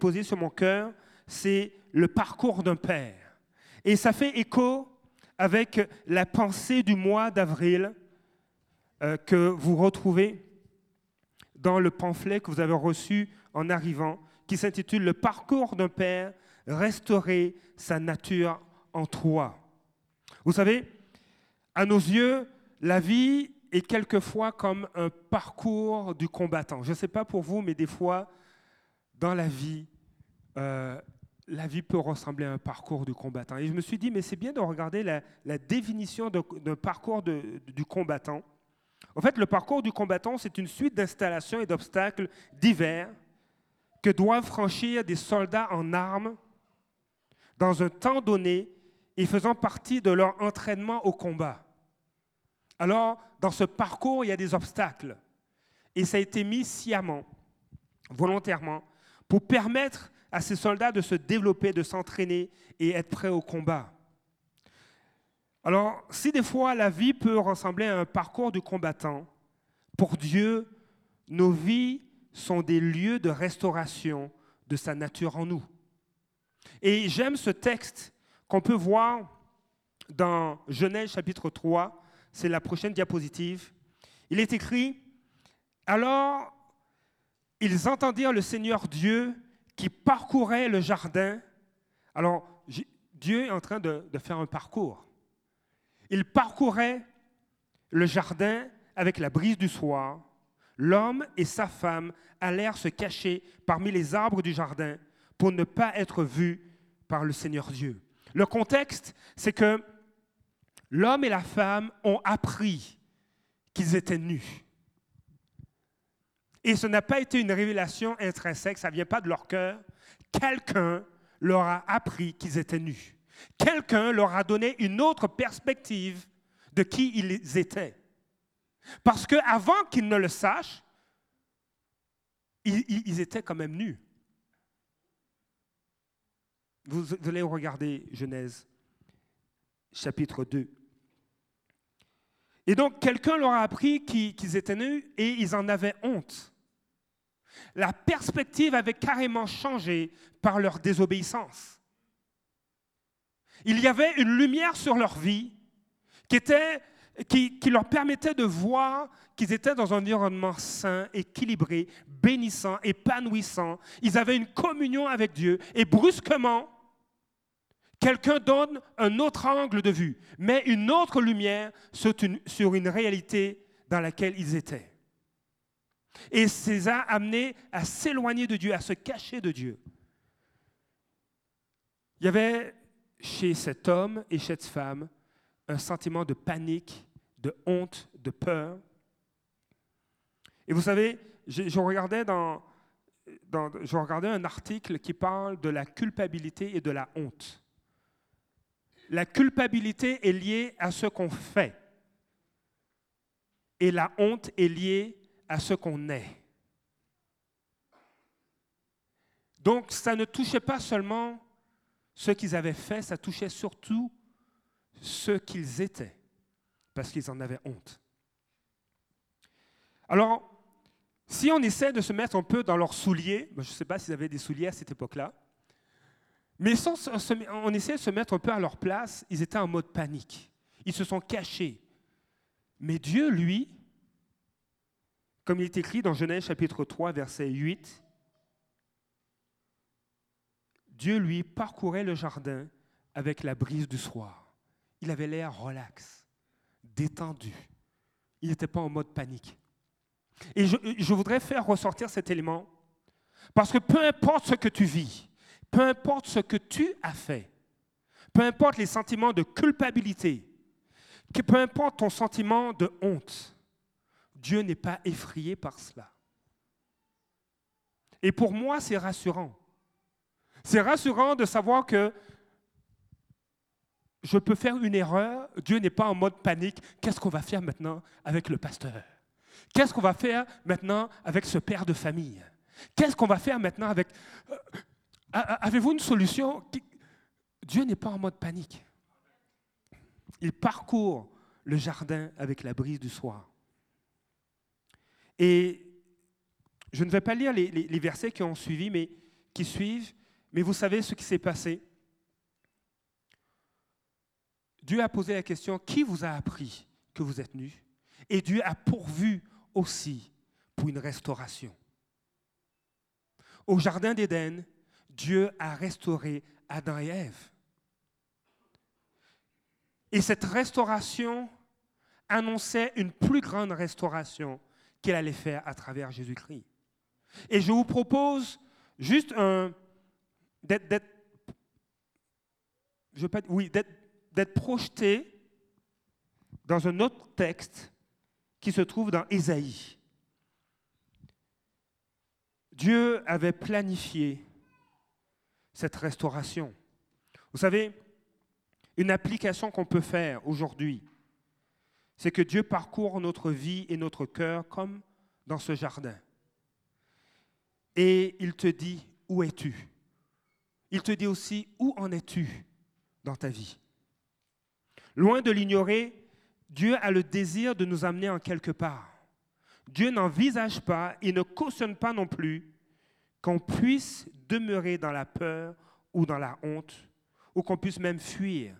déposé sur mon cœur, c'est le parcours d'un père. Et ça fait écho avec la pensée du mois d'avril euh, que vous retrouvez dans le pamphlet que vous avez reçu en arrivant, qui s'intitule Le parcours d'un père, restaurer sa nature en toi. Vous savez, à nos yeux, la vie est quelquefois comme un parcours du combattant. Je ne sais pas pour vous, mais des fois, dans la vie, euh, la vie peut ressembler à un parcours du combattant. Et je me suis dit, mais c'est bien de regarder la, définition d'un parcours du combattant. En fait, le parcours du combattant, c'est une suite d'installations et d'obstacles divers que doivent franchir des soldats en armes dans un temps donné et faisant partie de leur entraînement au combat. Alors, dans ce parcours, il y a des obstacles. Et ça a été mis sciemment, volontairement, pour permettre à ces soldats de se développer, de s'entraîner et être prêts au combat. Alors, si des fois la vie peut ressembler à un parcours du combattant, pour Dieu, nos vies sont des lieux de restauration de sa nature en nous. Et j'aime ce texte qu'on peut voir dans Genèse chapitre 3, c'est la prochaine diapositive. Il est écrit, alors ils entendirent le Seigneur Dieu qui parcourait le jardin. Alors, Dieu est en train de, faire un parcours. Il parcourait le jardin avec la brise du soir. L'homme et sa femme allèrent se cacher parmi les arbres du jardin pour ne pas être vus par le Seigneur Dieu. Le contexte, c'est que l'homme et la femme ont appris qu'ils étaient nus. Et ce n'a pas été une révélation intrinsèque, ça ne vient pas de leur cœur. Quelqu'un leur a appris qu'ils étaient nus. Quelqu'un leur a donné une autre perspective de qui ils étaient. Parce qu'avant qu'ils ne le sachent, ils, étaient quand même nus. Vous allez regarder Genèse chapitre 2. Et donc, quelqu'un leur a appris qu'ils étaient nus et ils en avaient honte. La perspective avait carrément changé par leur désobéissance. Il y avait une lumière sur leur vie qui, leur permettait de voir qu'ils étaient dans un environnement sain, équilibré, bénissant, épanouissant. Ils avaient une communion avec Dieu et brusquement, Quelqu'un donne un autre angle de vue, met une autre lumière sur une, réalité dans laquelle ils étaient. Et les a amenés à s'éloigner de Dieu, à se cacher de Dieu. Il y avait chez cet homme et cette femme un sentiment de panique, de honte, de peur. Et vous savez, je, regardais, je regardais un article qui parle de la culpabilité et de la honte la culpabilité est liée à ce qu'on fait et la honte est liée à ce qu'on est. Donc ça ne touchait pas seulement ce qu'ils avaient fait, ça touchait surtout ce qu'ils étaient, parce qu'ils en avaient honte. Alors, si on essaie de se mettre un peu dans leurs souliers, je ne sais pas s'ils avaient des souliers à cette époque-là, mais sans, on essayait de se mettre un peu à leur place, ils étaient en mode panique. Ils se sont cachés. Mais Dieu, lui, comme il est écrit dans Genèse chapitre 3, verset 8, Dieu, lui, parcourait le jardin avec la brise du soir. Il avait l'air relax, détendu. Il n'était pas en mode panique. Et je, je voudrais faire ressortir cet élément, parce que peu importe ce que tu vis, peu importe ce que tu as fait, peu importe les sentiments de culpabilité, peu importe ton sentiment de honte, Dieu n'est pas effrayé par cela. Et pour moi, c'est rassurant. C'est rassurant de savoir que je peux faire une erreur, Dieu n'est pas en mode panique. Qu'est-ce qu'on va faire maintenant avec le pasteur? Qu'est-ce qu'on va faire maintenant avec ce père de famille? Qu'est-ce qu'on va faire maintenant avec... Euh, Avez-vous une solution Dieu n'est pas en mode panique. Il parcourt le jardin avec la brise du soir. Et je ne vais pas lire les, versets qui ont suivi, mais qui suivent, mais vous savez ce qui s'est passé. Dieu a posé la question, qui vous a appris que vous êtes nus? Et Dieu a pourvu aussi pour une restauration. Au Jardin d'Éden, Dieu a restauré Adam et Ève. Et cette restauration annonçait une plus grande restauration qu'il allait faire à travers Jésus-Christ. Et je vous propose juste d'être, d'être projeté dans un autre texte qui se trouve dans Ésaïe. Dieu avait planifié cette restauration. Vous savez, une application qu'on peut faire aujourd'hui, c'est que Dieu parcourt notre vie et notre cœur comme dans ce jardin. Et il te dit, où es-tu? Il te dit aussi, où en es-tu dans ta vie? Loin de l'ignorer, Dieu a le désir de nous amener en quelque part. Dieu n'envisage pas et ne cautionne pas non plus qu'on puisse demeurer dans la peur ou dans la honte, ou qu'on puisse même fuir.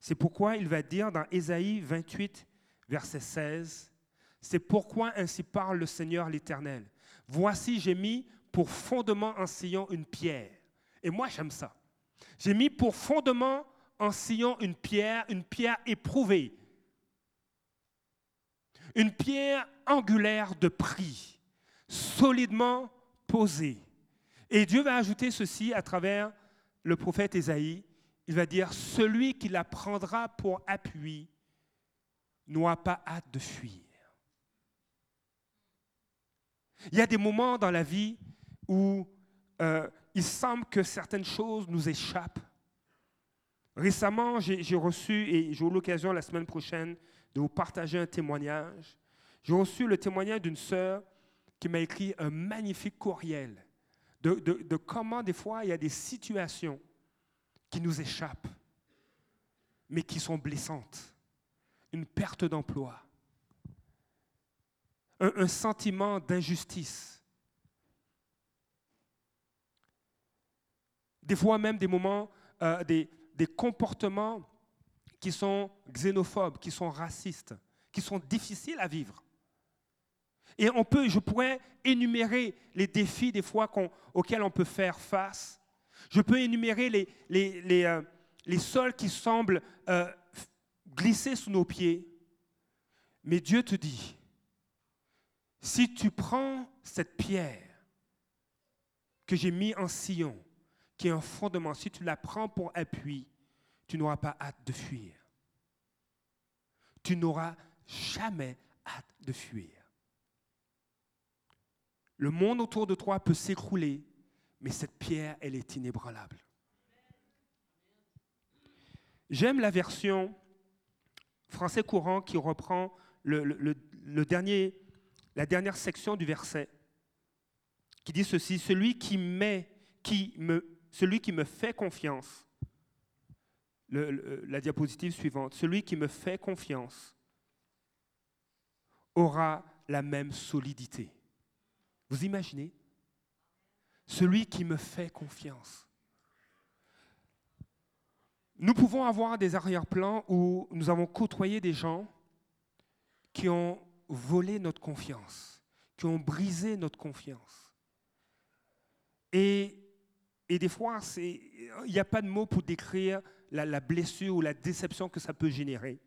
C'est pourquoi il va dire dans Ésaïe 28, verset 16, C'est pourquoi ainsi parle le Seigneur l'Éternel. Voici, j'ai mis pour fondement en Sion une pierre. Et moi, j'aime ça. J'ai mis pour fondement en Sion une pierre, une pierre éprouvée. Une pierre angulaire de prix, solidement posée. Et Dieu va ajouter ceci à travers le prophète Ésaïe. Il va dire, celui qui la prendra pour appui n'aura pas hâte de fuir. Il y a des moments dans la vie où euh, il semble que certaines choses nous échappent. Récemment, j'ai reçu, et j'ai eu l'occasion la semaine prochaine de vous partager un témoignage. J'ai reçu le témoignage d'une sœur qui m'a écrit un magnifique courriel de, comment des fois il y a des situations qui nous échappent, mais qui sont blessantes. Une perte d'emploi, un, sentiment d'injustice. Des fois même des moments, euh, des, comportements qui sont xénophobes, qui sont racistes, qui sont difficiles à vivre. Et on peut, je pourrais énumérer les défis des fois auxquels on peut faire face. Je peux énumérer les, les, les, euh, sols qui semblent euh, glisser sous nos pieds. Mais Dieu te dit, si tu prends cette pierre que j'ai mise en sillon, qui est un fondement, si tu la prends pour appui, tu n'auras pas hâte de fuir. Tu n'auras jamais hâte de fuir. Le monde autour de toi peut s'écrouler, mais cette pierre, elle est inébranlable. J'aime la version français courant qui reprend la dernière section du verset, qui dit ceci, celui qui, met, qui me, celui qui me fait confiance, la diapositive suivante, celui qui me fait confiance aura la même solidité. Vous imaginez? Celui qui me fait confiance. Nous pouvons avoir des arrière-plans où nous avons côtoyé des gens qui ont volé notre confiance, qui ont brisé notre confiance. Et, des fois, il n'y a pas de mots pour décrire la, blessure ou la déception que ça peut générer.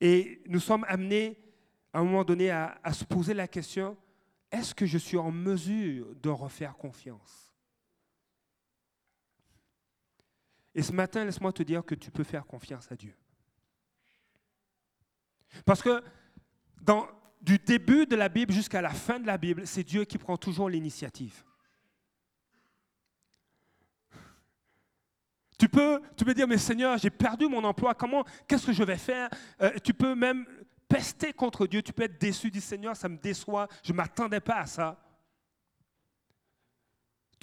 Et nous sommes amenés à un moment donné à se poser la question, est-ce que je suis en mesure de refaire confiance? Et ce matin, laisse-moi te dire que tu peux faire confiance à Dieu. Parce que du début de la Bible jusqu'à la fin de la Bible, c'est Dieu qui prend toujours l'initiative. Tu peux, tu peux dire, mais Seigneur, j'ai perdu mon emploi, comment, qu'est-ce que je vais faire? Euh, Tu peux même pester contre Dieu, tu peux être déçu, du Seigneur, ça me déçoit, je ne m'attendais pas à ça.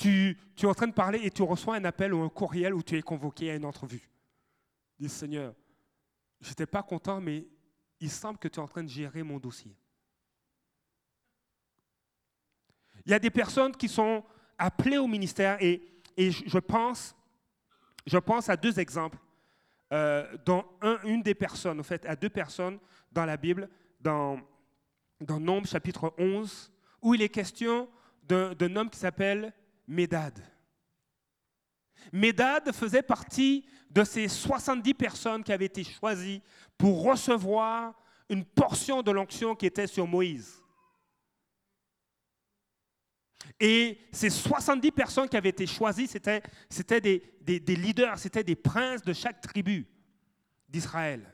Tu, es en train de parler et tu reçois un appel ou un courriel où tu es convoqué à une entrevue. Dis Seigneur, je n'étais pas content, mais il semble que tu es en train de gérer mon dossier. Il y a des personnes qui sont appelé au ministère et, et je, pense, je pense à deux exemples, euh, dont une des personnes, en fait, à deux personnes dans la Bible, dans, dans Nombre chapitre 11, où il est question d'un homme qui s'appelle Médad. Médad faisait partie de ces 70 personnes qui avaient été choisies pour recevoir une portion de l'onction qui était sur Moïse. Et ces 70 personnes qui avaient été choisies, c'était, des, leaders, c'était des princes de chaque tribu d'Israël.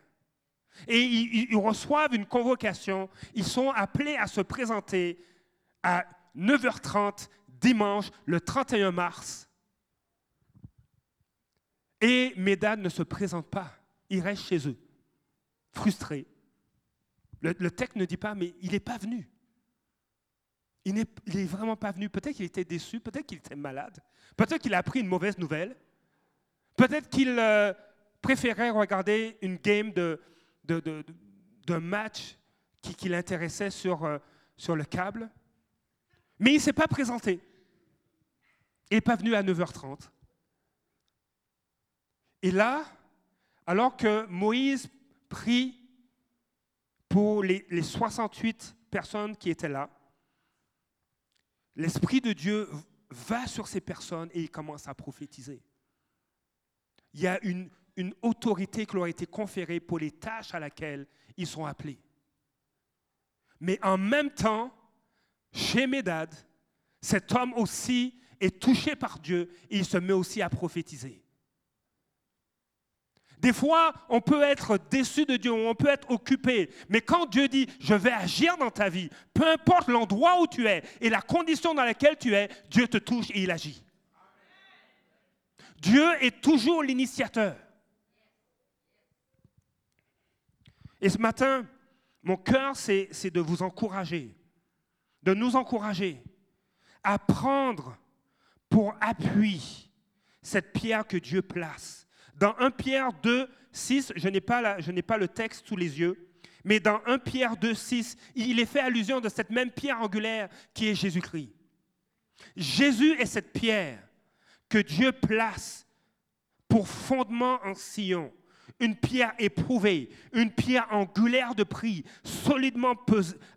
Et ils, ils, reçoivent une convocation, ils sont appelés à se présenter à 9h30 dimanche, le 31 mars. Et Médad ne se présente pas, il reste chez eux, frustré. Le, le texte ne dit pas, mais il n'est pas venu. Il n'est vraiment pas venu. Peut-être qu'il était déçu, peut-être qu'il était malade, peut-être qu'il a appris une mauvaise nouvelle, peut-être qu'il euh, préférait regarder une game de, de, match qui, l'intéressait sur, euh, sur le câble. Mais il ne s'est pas présenté. Il n'est pas venu à 9h30. Et là, alors que Moïse prie pour les, les 68 personnes qui étaient là, l'Esprit de Dieu va sur ces personnes et il commence à prophétiser. Il y a une autorité qui leur a été conférée pour les tâches à laquelle ils sont appelés. Mais en même temps, chez Médad, cet homme aussi est touché par Dieu et il se met aussi à prophétiser. Des fois, on peut être déçu de Dieu, on peut être occupé, mais quand Dieu dit, je vais agir dans ta vie, peu importe l'endroit où tu es et la condition dans laquelle tu es, Dieu te touche et il agit. Dieu est toujours l'initiateur. Et ce matin, mon cœur, c'est de vous encourager, de nous encourager à prendre pour appui cette pierre que Dieu place dans 1 Pierre 2, 6, je n'ai pas, le texte sous les yeux, mais dans 1 Pierre 2, 6, il est fait allusion de cette même pierre angulaire qui est Jésus-Christ. Jésus est cette pierre que Dieu place pour fondement en Sion, une pierre éprouvée, une pierre angulaire de prix, solidement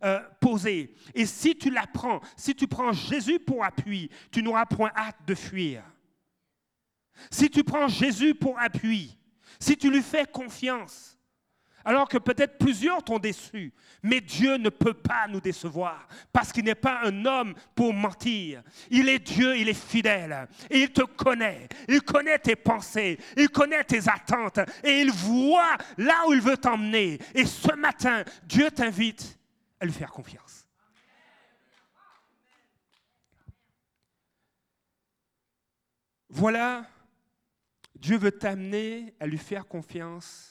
euh, posée. Et si tu la prends, si tu prends Jésus pour appui, tu n'auras point hâte de fuir. Si tu prends Jésus pour appui, si tu lui fais confiance, alors que peut-être plusieurs t'ont déçu, mais Dieu ne peut pas nous décevoir parce qu'il n'est pas un homme pour mentir. Il est Dieu, il est fidèle et il te connaît. Il connaît tes pensées, il connaît tes attentes et il voit là où il veut t'emmener. Et ce matin, Dieu t'invite à lui faire confiance. Voilà Dieu veut t'amener à lui faire confiance.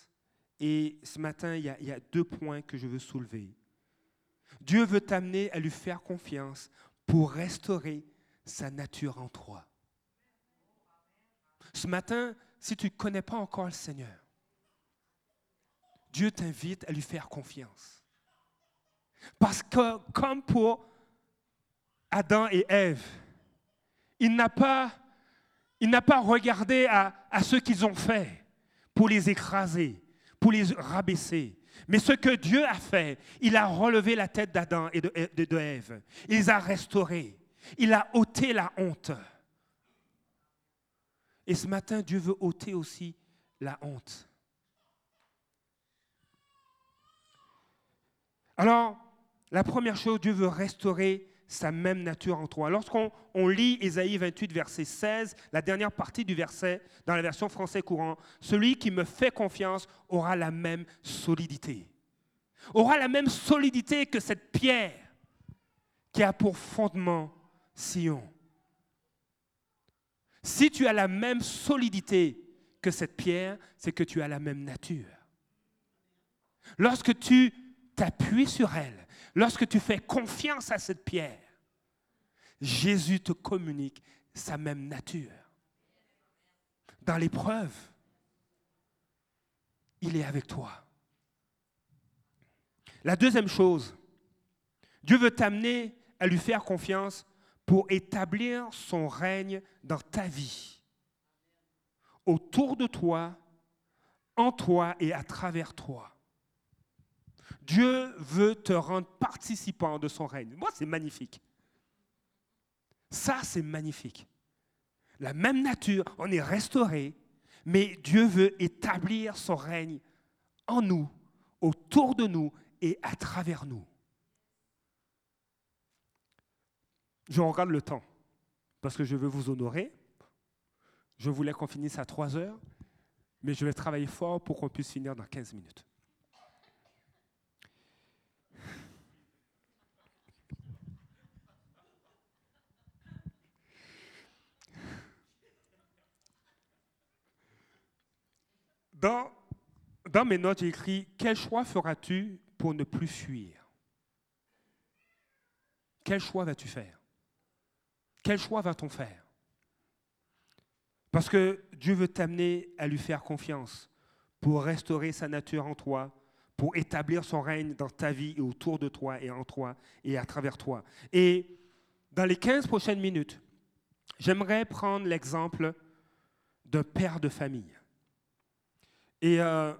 Et ce matin, il y, a, deux points que je veux soulever. Dieu veut t'amener à lui faire confiance pour restaurer sa nature en toi. Ce matin, si tu ne connais pas encore le Seigneur, Dieu t'invite à lui faire confiance. Parce que comme pour Adam et Ève, il n'a pas il n'a pas regardé à, ce qu'ils ont fait pour les écraser, pour les rabaisser. Mais ce que Dieu a fait, il a relevé la tête d'Adam et de. Il les a restaurés. Il a ôté la honte. Et ce matin, Dieu veut ôter aussi la honte. Alors, la première chose, Dieu veut restaurer sa même nature en toi. Lorsqu'on lit Ésaïe 28, verset 16, la dernière partie du verset, dans la version français courant, celui qui me fait confiance aura la même solidité. Aura la même solidité que cette pierre qui a pour fondement Sion. Si tu as la même solidité que cette pierre, c'est que tu as la même nature. Lorsque tu t'appuies sur elle, lorsque tu fais confiance à cette pierre, Jésus te communique sa même nature. Dans l'épreuve, il est avec toi. La deuxième chose, Dieu veut t'amener à lui faire confiance pour établir son règne dans ta vie, autour de toi, en toi et à travers toi. Dieu veut te rendre participant de son règne. Moi, c'est magnifique. Ça, c'est magnifique. La même nature, on est restauré, mais Dieu veut établir son règne en nous, autour de nous et à travers nous. Je regarde le temps parce que je veux vous honorer. Je voulais qu'on finisse à 3 heures, mais je vais travailler fort pour qu'on puisse finir dans 15 minutes. Dans, dans mes notes, j'ai écrit Quel choix feras-tu pour ne plus fuir? Quel choix vas-tu faire? Quel choix va-t-on faire? Parce que Dieu veut t'amener à lui faire confiance pour restaurer sa nature en toi, pour établir son règne dans ta vie et autour de toi et en toi et à travers toi. Et dans les 15 prochaines minutes, j'aimerais prendre l'exemple d'un père de famille. Et, euh,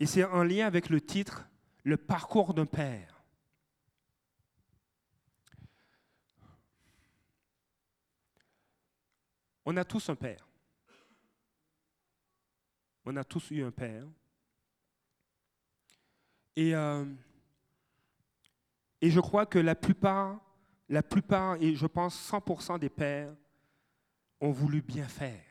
et c'est en lien avec le titre Le parcours d'un père. On a tous un père. On a tous eu un père. Et, euh, je crois que la plupart, la plupart, et je pense 100% des pères, ont voulu bien faire.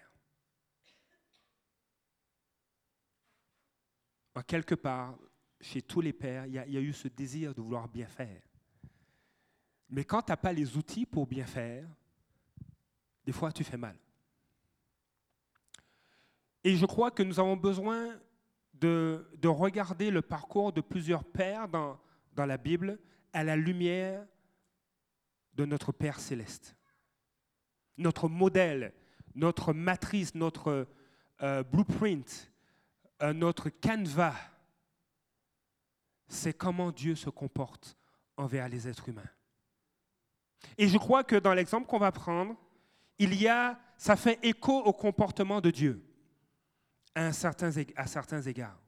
Quelque part, chez tous les pères, il y, a, eu ce désir de vouloir bien faire. Mais quand tu n'as pas les outils pour bien faire, des fois tu fais mal. Et je crois que nous avons besoin de, regarder le parcours de plusieurs pères dans, dans la Bible à la lumière de notre Père céleste. Notre modèle, notre matrice, notre euh, blueprint, notre canevas, c'est comment Dieu se comporte envers les êtres humains. Et je crois que dans l'exemple qu'on va prendre, il y a, ça fait écho au comportement de Dieu à, certains, égards.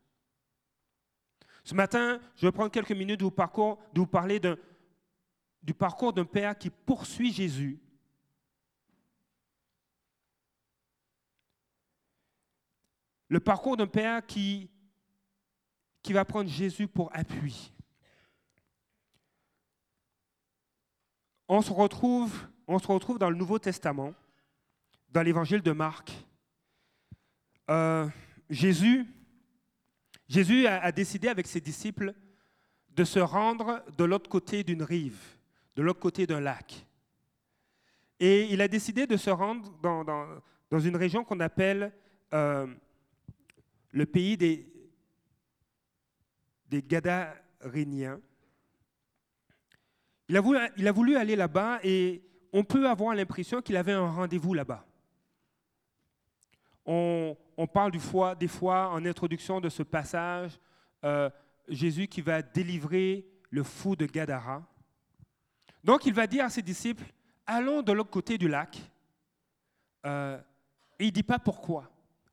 Ce matin, je vais prendre quelques minutes de parcours, de vous parler du parcours d'un père qui poursuit Jésus Le parcours d'un père qui, va prendre Jésus pour appui. On se retrouve, dans le Nouveau Testament, dans l'évangile de Marc. Euh, Jésus, a, décidé avec ses disciples de se rendre de l'autre côté d'une rive, de l'autre côté d'un lac. Et il a décidé de se rendre dans, dans, une région qu'on appelle euh, le pays des, des Gadaréniens. Il a, voulu, aller là-bas et on peut avoir l'impression qu'il avait un rendez-vous là-bas. On, parle des fois en introduction de ce passage, euh, Jésus qui va délivrer le fou de Gadara. Donc il va dire à ses disciples, allons de l'autre côté du lac. Euh, et il ne dit pas pourquoi.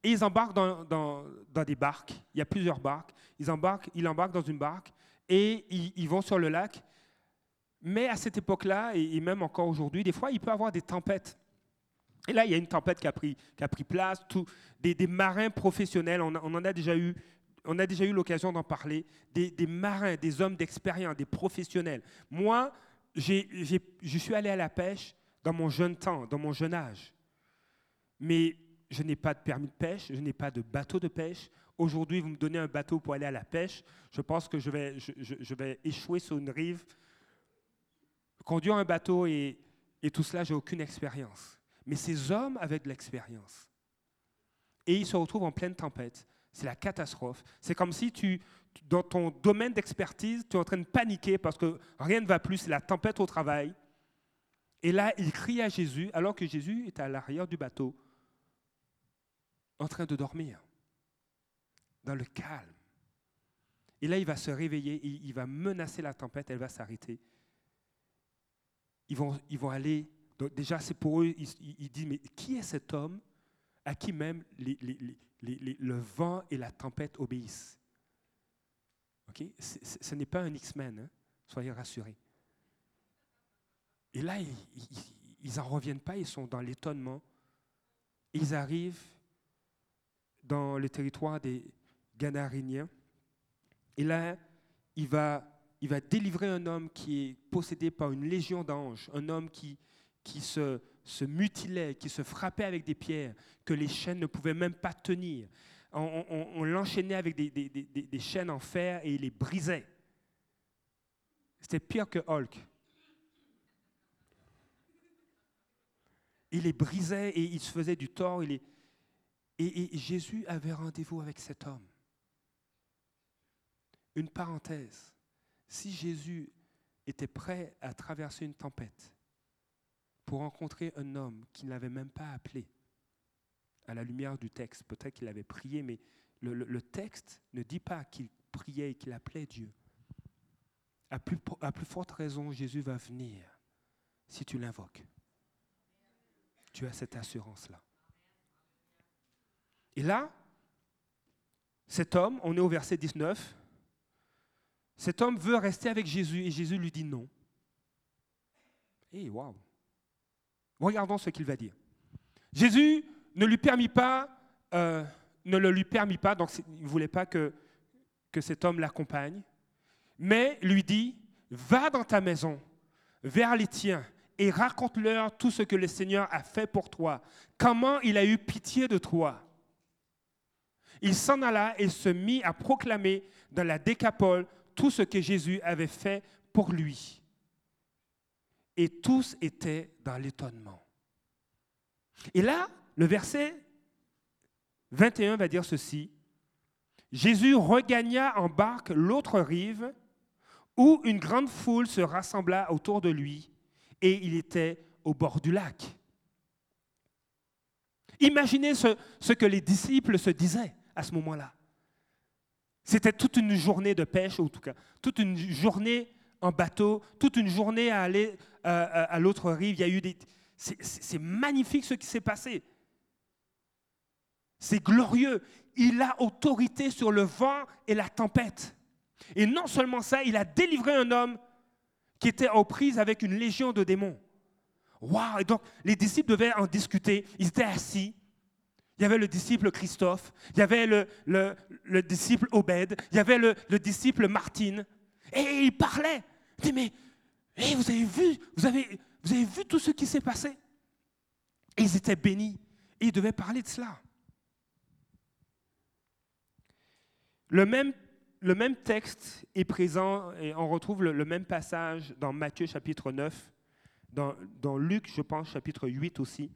Et ils embarquent dans, des barques. Il y a plusieurs barques. Ils embarquent, ils embarquent dans une barque et ils, vont sur le lac. Mais à cette époque-là, et, même encore aujourd'hui, des fois, il peut y avoir des tempêtes. Et là, il y a une tempête qui a pris, a place. Des, marins professionnels, on, en a déjà eu, a eu l'occasion d'en parler. Des, marins, des hommes d'expérience, des professionnels. Moi, je suis allé à la pêche dans mon jeune temps, dans mon jeune âge. Mais je n'ai pas de permis de pêche, je n'ai pas de bateau de pêche. Aujourd'hui, vous me donnez un bateau pour aller à la pêche, je pense que je vais, échouer sur une rive. Conduire un bateau et, tout cela, j'ai aucune expérience. Mais ces hommes avaient de l'expérience. Et ils se retrouvent en pleine tempête. C'est la catastrophe. C'est comme si tu, dans ton domaine d'expertise, tu es en train de paniquer parce que rien ne va plus, c'est la tempête au travail. Et là, il crie à Jésus alors que Jésus est à l'arrière du bateau en train de dormir, dans le calme. Et là, il va se réveiller, il, va menacer la tempête, elle va s'arrêter. ils vont, aller. Déjà, c'est pour eux, ils, disent, mais qui est cet homme à qui même le vent et la tempête obéissent? Ce n'est pas un X-Men, hein. soyez rassurés. Et là, ils n'en reviennent pas, ils sont dans l'étonnement. Ils arrivent dans le territoire des Ganariniens. Et là, il va, il va délivrer un homme qui est possédé par une légion d'anges, un homme qui, qui se, se mutilait, qui se frappait avec des pierres, que les chaînes ne pouvaient même pas tenir. On, l'enchaînait avec des, des, des, chaînes en fer et il les brisait. C'était pire que Hulk. Il les brisait et il se faisait du tort. Et, Jésus avait rendez-vous avec cet homme. Une parenthèse. Si Jésus était prêt à traverser une tempête pour rencontrer un homme qu'il n'avait même pas appelé, à la lumière du texte, peut-être qu'il avait prié, mais le, texte ne dit pas qu'il priait et qu'il appelait Dieu. À plus, à plus forte raison, Jésus va venir si tu l'invoques. Tu as cette assurance-là. Et là, cet homme, on est au verset 19, cet homme veut rester avec Jésus et Jésus lui dit non. Et eh, waouh! Regardons ce qu'il va dire. Jésus ne lui permit pas, euh, ne le lui permit pas, donc il ne voulait pas que, que cet homme l'accompagne, mais lui dit, va dans ta maison, vers les tiens, et raconte-leur tout ce que le Seigneur a fait pour toi, comment il a eu pitié de toi. Il s'en alla et se mit à proclamer dans la décapole tout ce que Jésus avait fait pour lui. Et tous étaient dans l'étonnement. Et là, le verset 21 va dire ceci. Jésus regagna en barque l'autre rive où une grande foule se rassembla autour de lui et il était au bord du lac. Imaginez ce, ce que les disciples se disaient à ce moment-là. C'était toute une journée de pêche, en tout cas, toute une journée en bateau, toute une journée à aller euh, à l'autre rive. Il y a eu des. C'est magnifique ce qui s'est passé. C'est glorieux. Il a autorité sur le vent et la tempête. Et non seulement ça, il a délivré un homme qui était aux prises avec une légion de démons. Waouh! Et donc, les disciples devaient en discuter. Ils étaient assis. Il y avait le disciple Christophe, il y avait le, le, disciple Obed, il y avait le, disciple Martine. Et ils parlaient. Ils disaient, mais vous avez vu, vous avez, vous avez vu tout ce qui s'est passé? Ils étaient bénis. Et ils devaient parler de cela. Le même, le même texte est présent et on retrouve le, même passage dans Matthieu chapitre 9, dans, dans Luc, je pense, chapitre 8 aussi.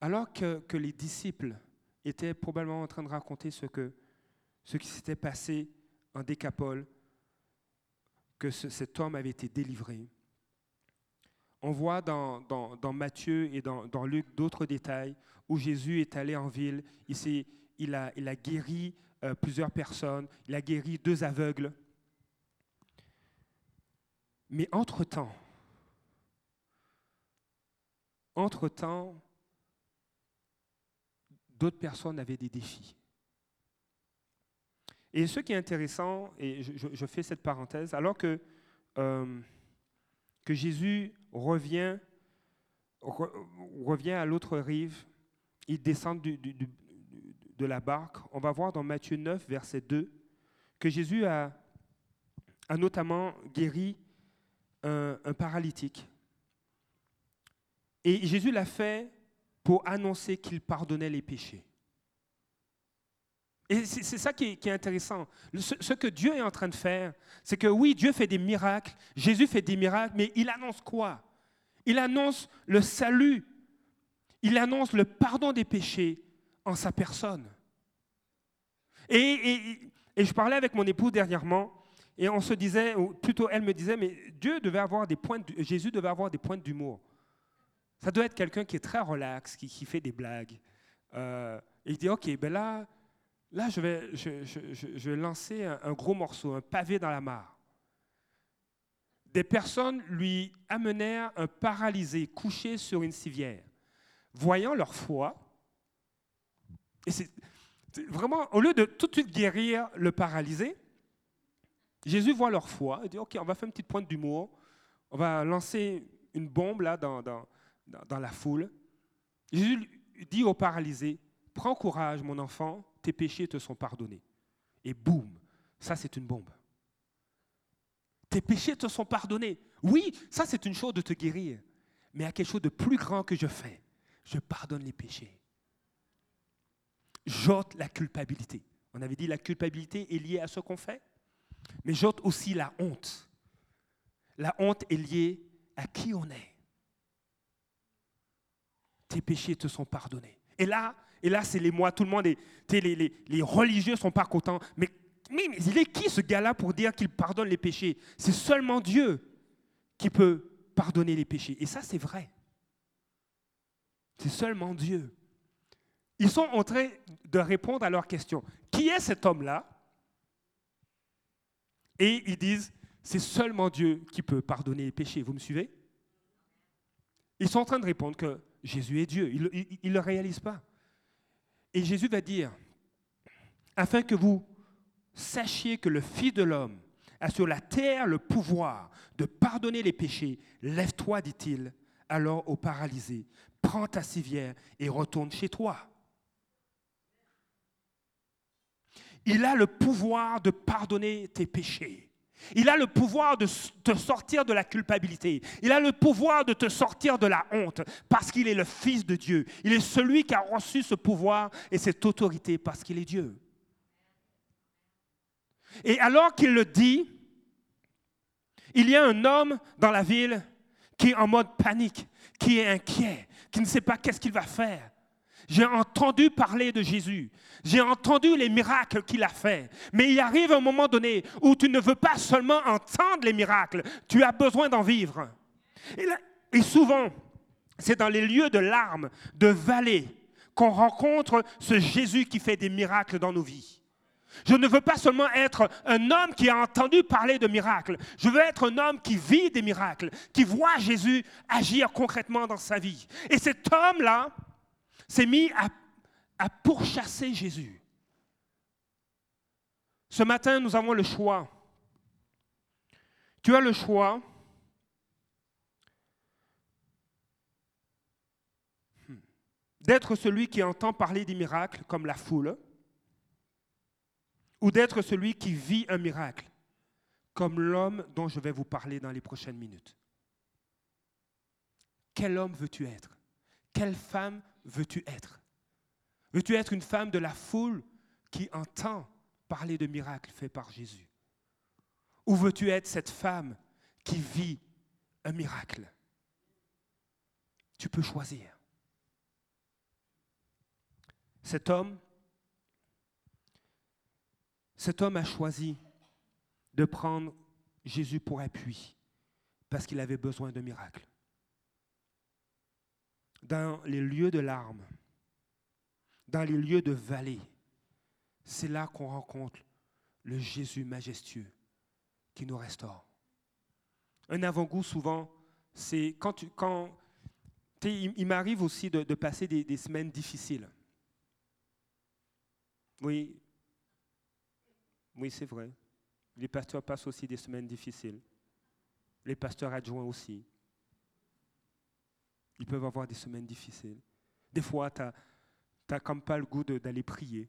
Alors que, les disciples étaient probablement en train de raconter ce, que, ce qui s'était passé en Décapole, que cet homme avait été délivré, on voit dans, Matthieu et dans, Luc d'autres détails où Jésus est allé en ville, il, il, a, il a, guéri euh, plusieurs personnes, il a guéri deux aveugles. Mais entre-temps, entre-temps, d'autres personnes avaient des défis. Et ce qui est intéressant, et je, fais cette parenthèse, alors que, euh, Jésus revient, à l'autre rive, il descend de la barque, on va voir dans Matthieu 9, verset 2, que Jésus a, notamment guéri un paralytique. Et Jésus l'a fait pour annoncer qu'il pardonnait les péchés. Et c'est ça qui est, intéressant. Ce, que Dieu est en train de faire, c'est que oui, Dieu fait des miracles, Jésus fait des miracles, mais il annonce quoi? Il annonce le salut, il annonce le pardon des péchés en sa personne. Et, je parlais avec mon époux dernièrement, et on se disait, ou plutôt elle me disait, mais Dieu devait avoir des points, Jésus devait avoir des points d'humour. Ça doit être quelqu'un qui est très relax, qui, fait des blagues. Euh, il dit, OK, ben là, Là, je vais, je, lancer un, gros morceau, un pavé dans la mare. Des personnes lui amenèrent un paralysé couché sur une civière. Voyant leur foi, et c'est vraiment, au lieu de tout de suite guérir le paralysé, Jésus voit leur foi et dit, OK, on va faire une petite pointe d'humour, on va lancer une bombe là dans, dans, dans la foule. Jésus dit au paralysé, prends courage mon enfant, tes péchés te sont pardonnés. Et boum, ça c'est une bombe. Tes péchés te sont pardonnés. Oui, ça c'est une chose de te guérir. Mais il y quelque chose de plus grand que je fais. Je pardonne les péchés. J'ôte la culpabilité. On avait dit la culpabilité est liée à ce qu'on fait. Mais j'ôte aussi la honte. La honte est liée à qui on est. Tes péchés te sont pardonnés. Et là, et là, c'est les mois, tout le monde les, les, les religieux sont pas contents. Mais, mais, il est qui ce gars-là pour dire qu'il pardonne les péchés? C'est seulement Dieu qui peut pardonner les péchés. Et ça, c'est vrai. C'est seulement Dieu. Ils sont en train de répondre à leur question. Qui est cet homme-là? Et ils disent, c'est seulement Dieu qui peut pardonner les péchés. Vous me suivez? Ils sont en train de répondre que Jésus est Dieu. Ils ne le réalisent pas. Et Jésus va dire, afin que vous sachiez que le Fils de l'homme a sur la terre le pouvoir de pardonner les péchés, lève-toi, dit-il, alors au paralysé, prends ta civière et retourne chez toi. Il a le pouvoir de pardonner tes péchés. Il a le pouvoir de te sortir de la culpabilité. Il a le pouvoir de te sortir de la honte parce qu'il est le Fils de Dieu. Il est celui qui a reçu ce pouvoir et cette autorité parce qu'il est Dieu. Et alors qu'il le dit, il y a un homme dans la ville qui est en mode panique, qui est inquiet, qui ne sait pas qu'est-ce qu'il va faire. J'ai entendu parler de Jésus. J'ai entendu les miracles qu'il a fait. Mais il arrive un moment donné où tu ne veux pas seulement entendre les miracles, tu as besoin d'en vivre. Et, souvent, c'est dans les lieux de larmes, de vallées, qu'on rencontre ce Jésus qui fait des miracles dans nos vies. Je ne veux pas seulement être un homme qui a entendu parler de miracles. Je veux être un homme qui vit des miracles, qui voit Jésus agir concrètement dans sa vie. Et cet homme-là, s'est mis à, pourchasser Jésus. Ce matin, nous avons le choix. Tu as le choix d'être celui qui entend parler des miracles comme la foule, ou d'être celui qui vit un miracle, comme l'homme dont je vais vous parler dans les prochaines minutes. Quel homme veux-tu être? Quelle femme veux-tu être? Veux-tu être une femme de la foule qui entend parler de miracles faits par Jésus? Ou veux-tu être cette femme qui vit un miracle? Tu peux choisir. Cet homme, cet homme a choisi de prendre Jésus pour appui parce qu'il avait besoin de miracles dans les lieux de larmes, dans les lieux de vallée, c'est là qu'on rencontre le Jésus majestueux qui nous restaure. Un avant-goût, souvent, c'est quand, tu, quand il, m'arrive aussi de, passer des, des, semaines difficiles. Oui, oui, c'est vrai. Les pasteurs passent aussi des semaines difficiles. Les pasteurs adjoints aussi. Ils peuvent avoir des semaines difficiles. Des fois, tu n'as comme pas le goût d'aller prier.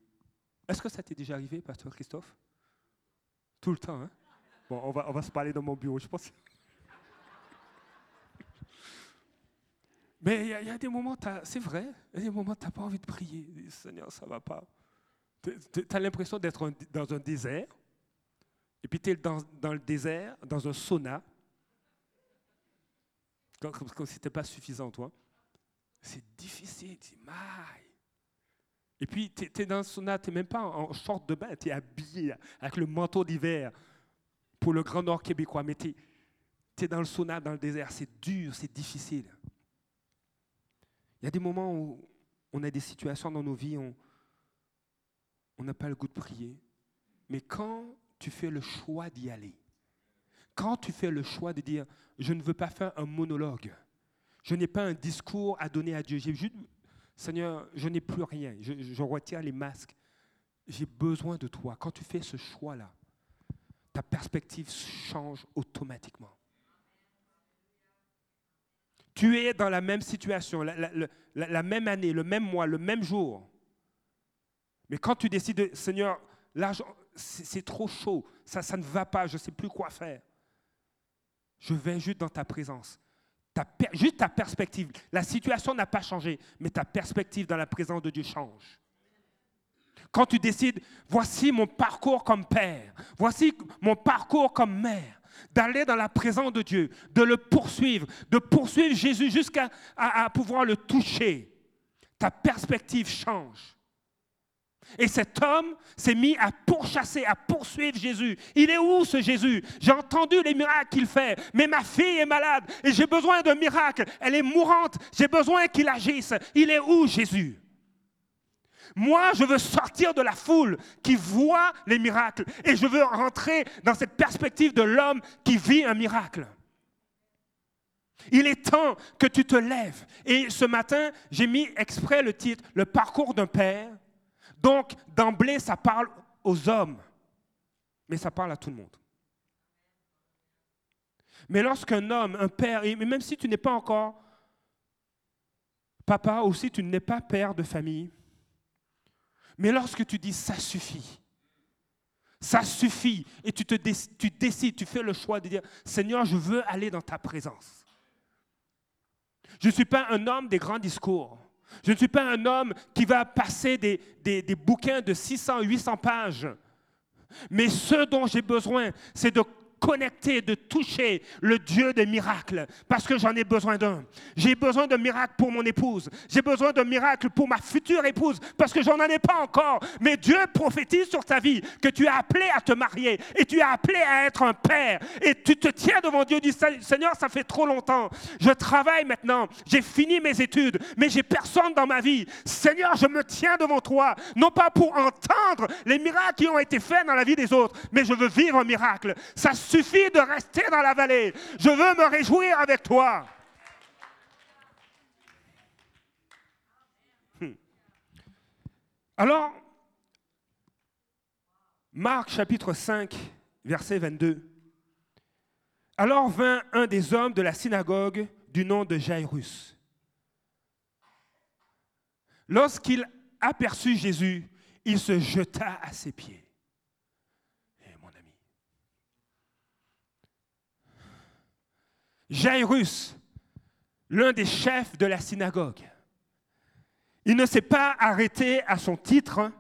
Est-ce que ça t'est déjà arrivé, Pasteur Christophe? Tout le temps, hein? Bon, on va, on va se parler dans mon bureau, je pense. Mais il y, a des moments, c'est vrai, il y a des moments où tu n'as pas envie de prier. Seigneur, ça ne va pas. Tu as l'impression d'être dans un désert, et puis tu es dans, dans, le désert, dans un sauna, comme, si ce pas suffisant, toi. C'est difficile, tu maille. Et puis, tu es, dans le sauna, tu n'es même pas en, short de bain, tu es habillé avec le manteau d'hiver pour le Grand Nord québécois, mais tu es, dans le sauna, dans le désert, c'est dur, c'est difficile. Il y a des moments où on a des situations dans nos vies, on, on n'a pas le goût de prier. Mais quand tu fais le choix d'y aller, quand tu fais le choix de dire, je ne veux pas faire un monologue, je n'ai pas un discours à donner à Dieu, j'ai juste, Seigneur, je n'ai plus rien, je, retire les masques, j'ai besoin de toi. Quand tu fais ce choix-là, ta perspective change automatiquement. Tu es dans la même situation, la, même année, le même mois, le même jour. Mais quand tu décides, Seigneur, là, c'est trop chaud, ça ne va pas, je ne sais plus quoi faire. Je vais juste dans ta présence. Juste ta perspective. La situation n'a pas changé, mais ta perspective dans la présence de Dieu change. Quand tu décides, voici mon parcours comme père, voici mon parcours comme mère, d'aller dans la présence de Dieu, de le poursuivre, de poursuivre Jésus jusqu'à pouvoir le toucher, ta perspective change. Et cet homme s'est mis à pourchasser, à poursuivre Jésus. Il est où ce Jésus? J'ai entendu les miracles qu'il fait, mais ma fille est malade et j'ai besoin d'un miracle. Elle est mourante, j'ai besoin qu'il agisse. Il est où Jésus? Moi, je veux sortir de la foule qui voit les miracles et je veux rentrer dans cette perspective de l'homme qui vit un miracle. Il est temps que tu te lèves. Et ce matin, j'ai mis exprès le titre, le parcours d'un père. Donc, d'emblée, ça parle aux hommes, mais ça parle à tout le monde. Mais lorsqu'un homme, un père, même si tu n'es pas encore papa ou si tu n'es pas père de famille, mais lorsque tu dis ça suffit, ça suffit, et tu, te tu décides, tu fais le choix de dire, Seigneur, je veux aller dans ta présence. Je ne suis pas un homme des grands discours. Je ne suis pas un homme qui va passer des, des, bouquins de 600, 800 pages. Mais ce dont j'ai besoin, c'est de connecter, de toucher le Dieu des miracles, parce que j'en ai besoin d'un. J'ai besoin d'un miracle pour mon épouse. J'ai besoin d'un miracle pour ma future épouse, parce que j'en en ai pas encore. Mais Dieu prophétise sur ta vie que tu es appelé à te marier et tu es appelé à être un père. Et tu te tiens devant Dieu, dis Seigneur, ça fait trop longtemps. Je travaille maintenant, j'ai fini mes études, mais j'ai personne dans ma vie. Seigneur, je me tiens devant toi, non pas pour entendre les miracles qui ont été faits dans la vie des autres, mais je veux vivre un miracle. Ça suffit de rester dans la vallée. Je veux me réjouir avec toi. Hmm. Alors, Marc chapitre 5, verset 22. Alors vint un des hommes de la synagogue du nom de Jairus. Lorsqu'il aperçut Jésus, il se jeta à ses pieds. Jairus, l'un des chefs de la synagogue, il ne s'est pas arrêté à son titre,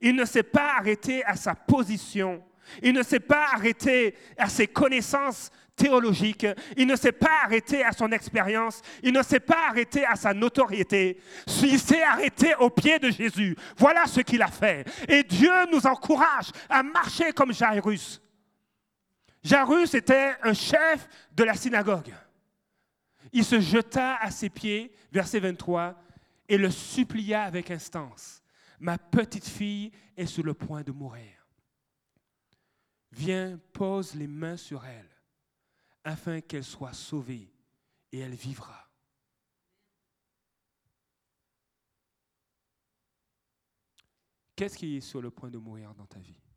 il ne s'est pas arrêté à sa position, il ne s'est pas arrêté à ses connaissances théologiques, il ne s'est pas arrêté à son expérience, il ne s'est pas arrêté à sa notoriété, il s'est arrêté au pied de Jésus. Voilà ce qu'il a fait. Et Dieu nous encourage à marcher comme Jairus. Jairus était un chef de la synagogue. Il se jeta à ses pieds, verset 23, et le supplia avec instance. Ma petite fille est sur le point de mourir. Viens, pose les mains sur elle, afin qu'elle soit sauvée, et elle vivra. Qu'est-ce qui est sur le point de mourir dans ta vie?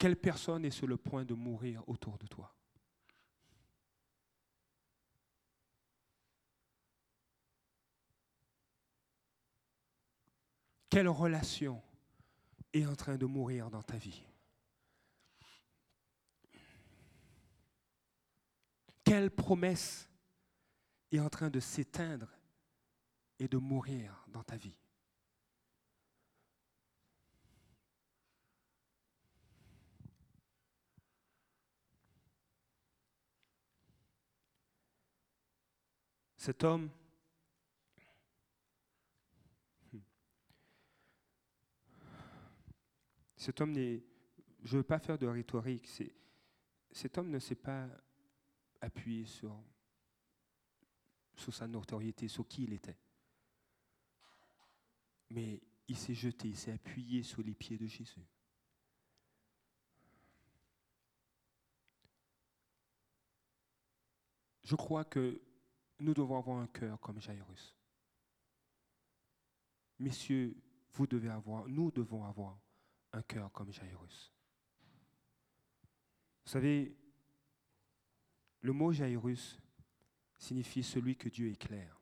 Quelle personne est sur le point de mourir autour de toi? Quelle relation est en train de mourir dans ta vie? Quelle promesse est en train de s'éteindre et de mourir dans ta vie? Cet homme, cet homme n'est, je ne veux pas faire de rhétorique, cet homme ne s'est pas appuyé sur sur sa notoriété, sur qui il était. Mais il s'est jeté, il s'est appuyé sur les pieds de Jésus. Je crois que nous devons avoir un cœur comme Jairus. Messieurs, vous devez avoir, nous devons avoir un cœur comme Jairus. Vous savez, le mot Jairus signifie celui que Dieu éclaire.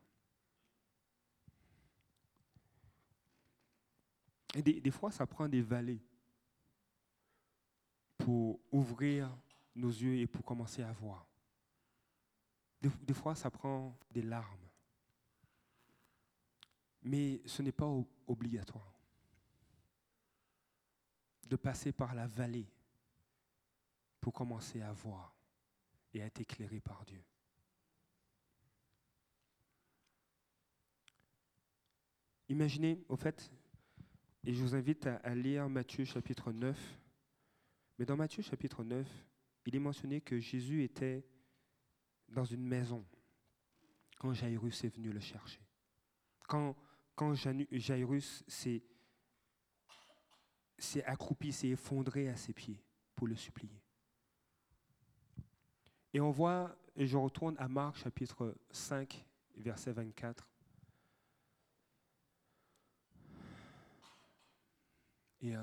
Et des, des, fois, ça prend des vallées pour ouvrir nos yeux et pour commencer à voir. Des, fois, ça prend des larmes. Mais ce n'est pas obligatoire de passer par la vallée pour commencer à voir et à être éclairé par Dieu. Imaginez, au fait, et je vous invite à, à, lire Matthieu chapitre 9, mais dans Matthieu chapitre 9, il est mentionné que Jésus était dans une maison quand Jairus est venu le chercher. Quand, quand Jairus s'est accroupi, s'est effondré à ses pieds pour le supplier. Et on voit, et je retourne à Marc chapitre 5, verset 24. Et, euh,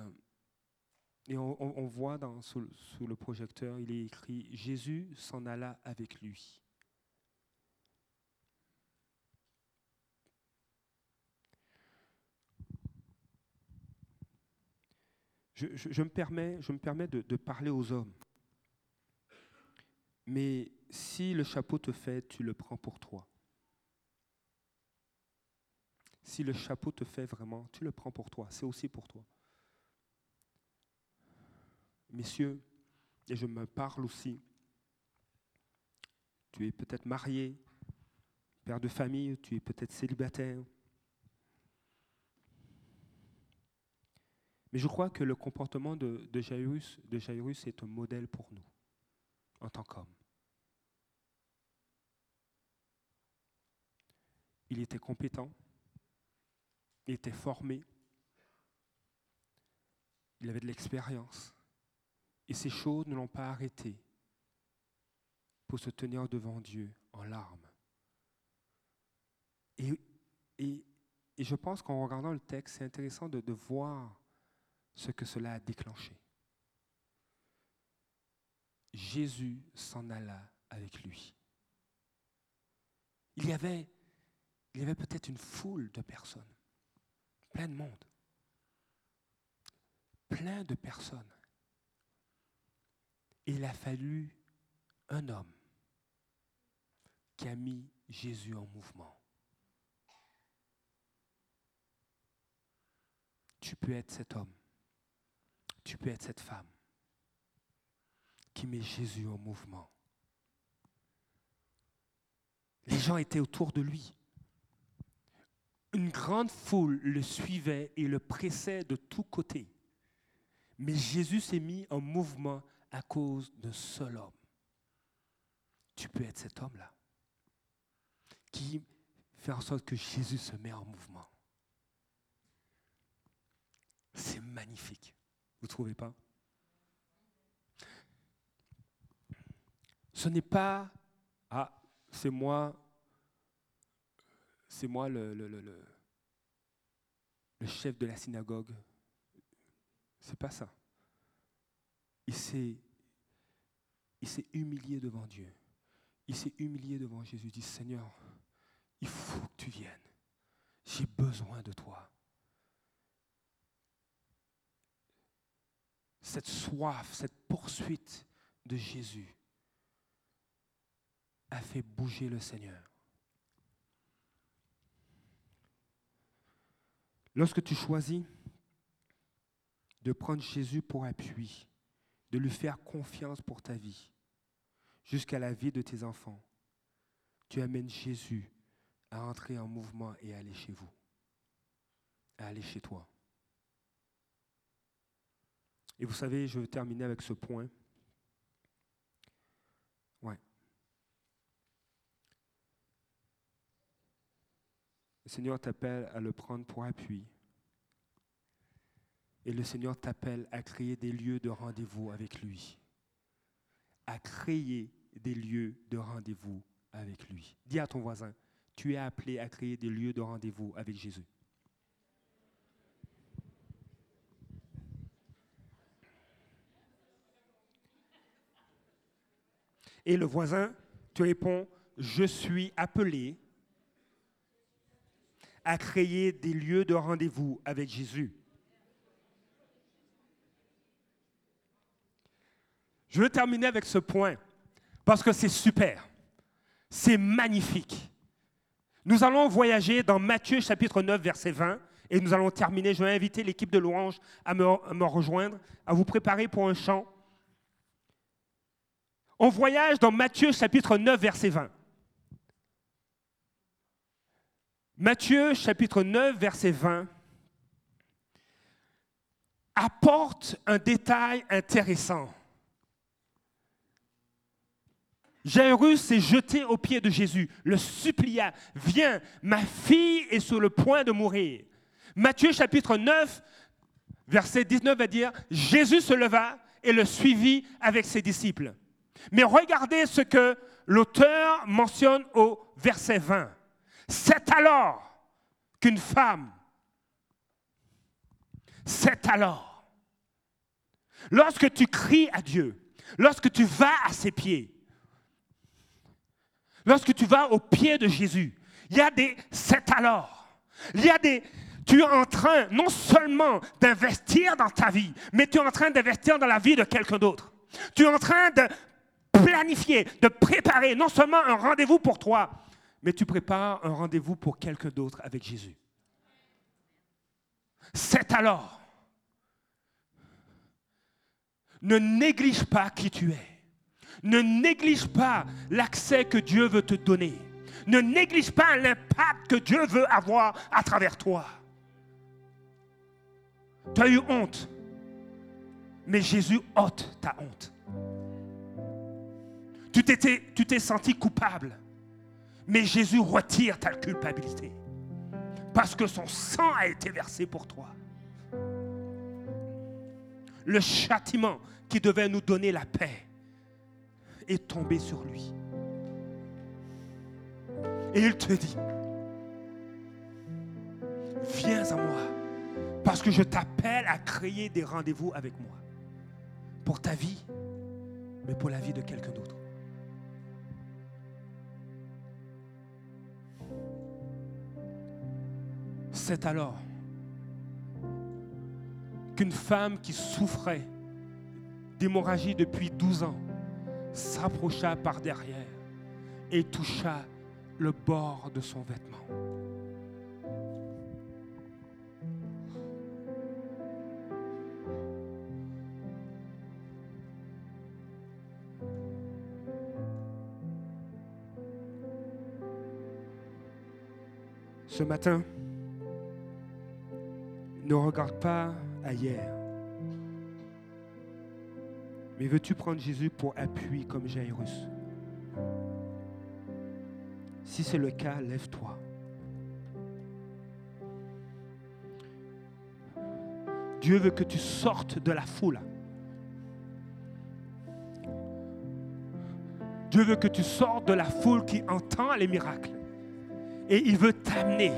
et on, voit dans, sous, le projecteur, il est écrit Jésus s'en alla avec lui. Je, me permets, de parler aux hommes. Mais si le chapeau te fait, tu le prends pour toi. Si le chapeau te fait vraiment, tu le prends pour toi. C'est aussi pour toi. Messieurs, et je me parle aussi, tu es peut-être marié, père de famille, tu es peut-être célibataire. Mais je crois que le comportement de, de, Jairus, est un modèle pour nous, en tant qu'homme. Il était compétent, il était formé, il avait de l'expérience. Et ces choses ne l'ont pas arrêté pour se tenir devant Dieu en larmes. Et, je pense qu'en regardant le texte, c'est intéressant de, voir ce que cela a déclenché. Jésus s'en alla avec lui. Il y avait peut-être une foule de personnes, plein de monde, plein de personnes. Il a fallu un homme qui a mis Jésus en mouvement. Tu peux être cet homme, tu peux être cette femme qui met Jésus en mouvement. Les gens étaient autour de lui. Une grande foule le suivait et le pressait de tous côtés. Mais Jésus s'est mis en mouvement à cause d'un seul homme. Tu peux être cet homme-là qui fait en sorte que Jésus se met en mouvement. C'est magnifique. Vous ne trouvez pas? Ce n'est pas ah c'est moi c'est moi le, le, chef de la synagogue. C'est pas ça. Il s'est il s'est humilié devant Dieu. Il s'est humilié devant Jésus. Il dit, Seigneur, il faut que tu viennes. J'ai besoin de toi. Cette soif, cette poursuite de Jésus a fait bouger le Seigneur. Lorsque tu choisis de prendre Jésus pour appui, de lui faire confiance pour ta vie, jusqu'à la vie de tes enfants. Tu amènes Jésus à entrer en mouvement et à aller chez vous, à aller chez toi. Et vous savez, je veux terminer avec ce point. Ouais. Seigneur t'appelle à le prendre pour appui. Et le Seigneur t'appelle à créer des lieux de rendez-vous avec lui. À créer des lieux de rendez-vous avec lui. Dis à ton voisin, tu es appelé à créer des lieux de rendez-vous avec Jésus. Et le voisin, tu réponds, je suis appelé à créer des lieux de rendez-vous avec Jésus. Je veux terminer avec ce point parce que c'est super, c'est magnifique. Nous allons voyager dans Matthieu chapitre 9, verset 20, et nous allons terminer. Je vais inviter l'équipe de louange à me, à me rejoindre, à vous préparer pour un chant. On voyage dans Matthieu chapitre 9, verset 20. Matthieu chapitre 9, verset 20 apporte un détail intéressant. Jairus s'est jeté aux pieds de Jésus, le supplia, viens, ma fille est sur le point de mourir. Matthieu chapitre 9, verset 19 va dire, Jésus se leva et le suivit avec ses disciples. Mais regardez ce que l'auteur mentionne au verset 20. C'est alors qu'une femme, c'est alors, lorsque tu cries à Dieu, lorsque tu vas à ses pieds, Lorsque tu vas au pied de Jésus, il y a des c'est alors. Il y a des tu es en train non seulement d'investir dans ta vie, mais tu es en train d'investir dans la vie de quelqu'un d'autre. Tu es en train de planifier, de préparer non seulement un rendez-vous pour toi, mais tu prépares un rendez-vous pour quelqu'un d'autre avec Jésus. C'est alors. Ne néglige pas qui tu es. Ne néglige pas l'accès que Dieu veut te donner. Ne néglige pas l'impact que Dieu veut avoir à travers toi. Tu as eu honte, mais Jésus ôte ta honte. Tu t'es senti coupable, mais Jésus retire ta culpabilité parce que son sang a été versé pour toi. Le châtiment qui devait nous donner la paix est tombé sur lui. Et il te dit, viens à moi, parce que je t'appelle à créer des rendez-vous avec moi, pour ta vie, mais pour la vie de quelqu'un d'autre. C'est alors qu'une femme qui souffrait d'hémorragie depuis 12 ans s'approcha par derrière et toucha le bord de son vêtement. Ce matin, ne regarde pas ailleurs. Mais veux-tu prendre Jésus pour appui comme Jairus Si c'est le cas, lève-toi. Dieu veut que tu sortes de la foule. Dieu veut que tu sortes de la foule qui entend les miracles. Et il veut t'amener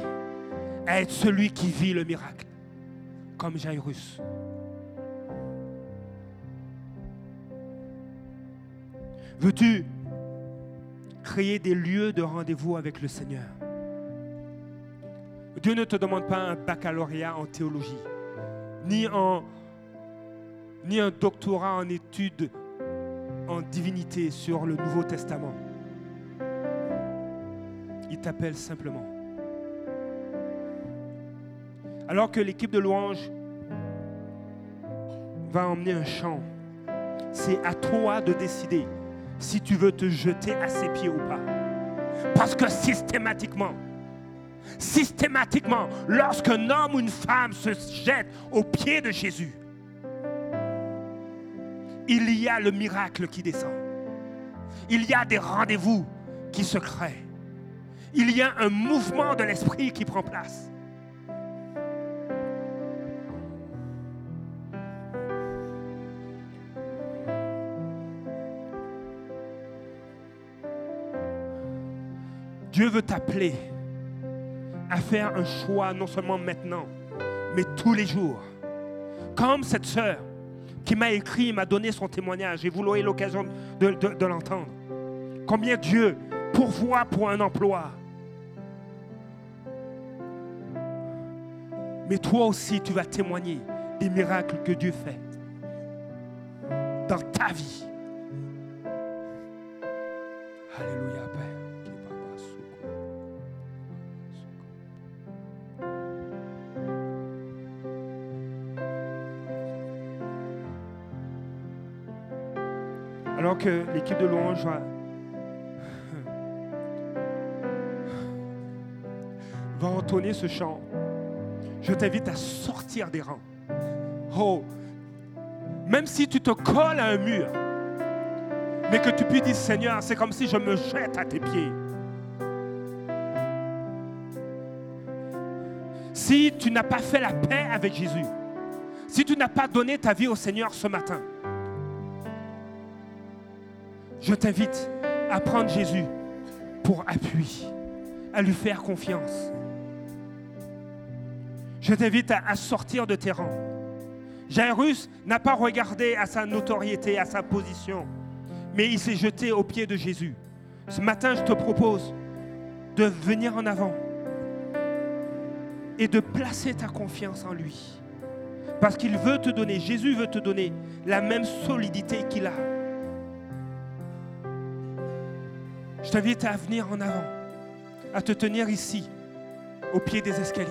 à être celui qui vit le miracle, comme Jairus. Veux-tu créer des lieux de rendez-vous avec le Seigneur? Dieu ne te demande pas un baccalauréat en théologie, ni, un doctorat en études en divinité sur le Nouveau Testament. Il t'appelle simplement. Alors que l'équipe de louange va emmener un chant, c'est à toi de décider si tu veux te jeter à ses pieds ou pas. Parce que systématiquement, systématiquement, lorsqu'un homme ou une femme se jette aux pieds de Jésus, il y a le miracle qui descend. Il y a des rendez-vous qui se créent. il y a un mouvement de l'esprit qui prend place. Dieu veut t'appeler à faire un choix non seulement maintenant, mais tous les jours. Comme cette sœur qui m'a écrit, m'a donné son témoignage, et vous aurez l'occasion de l'entendre. Combien Dieu pourvoit pour un emploi. Mais toi aussi, tu vas témoigner des miracles que Dieu fait dans ta vie. Va entonner ce chant, je t'invite à sortir des rangs. Oh, même si tu te colles à un mur, mais que tu puisses dire Seigneur, c'est comme si je me jette à tes pieds. Si tu n'as pas fait la paix avec Jésus, si tu n'as pas donné ta vie au Seigneur ce matin, je t'invite à prendre Jésus pour appui, à lui faire confiance. Je t'invite à, sortir de tes rangs. Jairus n'a pas regardé à sa notoriété, à sa position, mais il s'est jeté aux pieds de Jésus. Ce matin, je te propose de venir en avant et de placer ta confiance en lui. Parce qu'il veut te donner, Jésus veut te donner la même solidité qu'il a. Je t'invite à venir en avant, à te tenir ici, au pied des escaliers.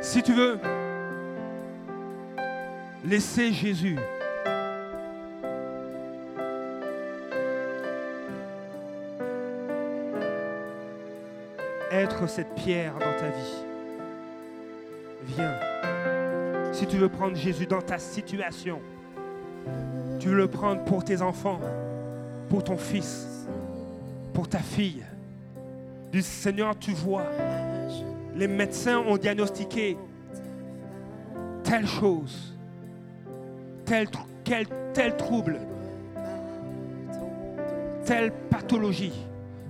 Si tu veux laisser Jésus être cette pierre dans ta vie, viens. Si tu veux prendre Jésus dans ta situation, tu veux le prendre pour tes enfants, pour ton fils, pour ta fille. Du Seigneur, tu vois, les médecins ont diagnostiqué telle chose, tel, tel trouble, telle pathologie.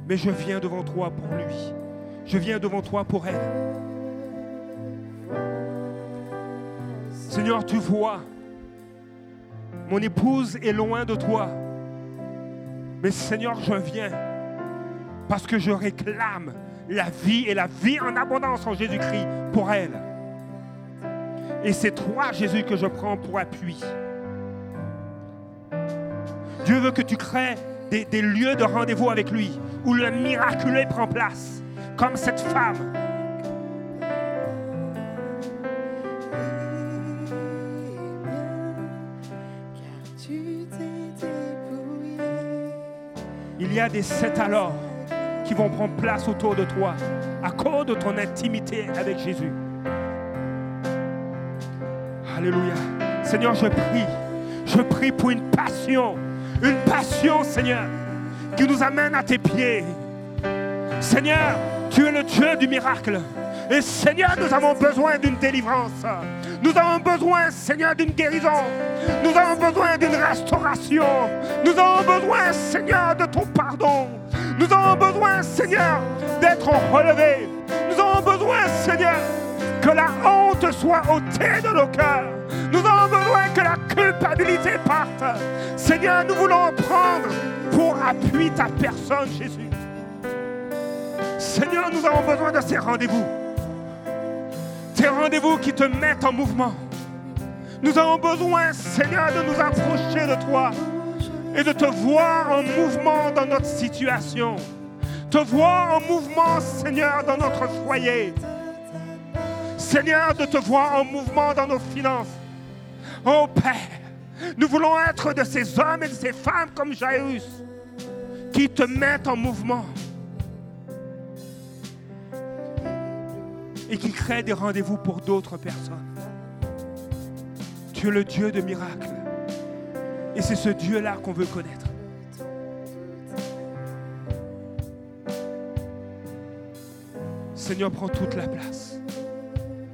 Mais je viens devant toi pour lui. Je viens devant toi pour elle. Seigneur, tu vois, mon épouse est loin de toi. Mais Seigneur, je viens parce que je réclame la vie et la vie en abondance en Jésus-Christ pour elle. Et c'est toi, Jésus, que je prends pour appui. Dieu veut que tu crées des, lieux de rendez-vous avec lui, où le miraculeux prend place, comme cette femme des sept alors qui vont prendre place autour de toi à cause de ton intimité avec Jésus. Alléluia. Seigneur, je prie. Je prie pour une passion. Une passion, Seigneur, qui nous amène à tes pieds. Seigneur, tu es le Dieu du miracle. Et Seigneur, nous avons besoin d'une délivrance. Nous avons besoin, Seigneur, d'une guérison. Nous avons besoin d'une restauration. Nous avons besoin, Seigneur, de ton pardon. Nous avons besoin, Seigneur, d'être relevés. Nous avons besoin, Seigneur, que la honte soit ôtée de nos cœurs. Nous avons besoin que la culpabilité parte. Seigneur, nous voulons prendre pour appui ta personne, Jésus. Seigneur, nous avons besoin de ces rendez-vous. Ces rendez-vous qui te mettent en mouvement. Nous avons besoin, Seigneur, de nous approcher de toi et de te voir en mouvement dans notre situation. Te voir en mouvement, Seigneur, dans notre foyer. Seigneur, de te voir en mouvement dans nos finances. Oh Père, nous voulons être de ces hommes et de ces femmes comme Jairus qui te mettent en mouvement. et qui crée des rendez-vous pour d'autres personnes. Tu es le Dieu de miracles. Et c'est ce Dieu-là qu'on veut connaître. Seigneur, prends toute la place.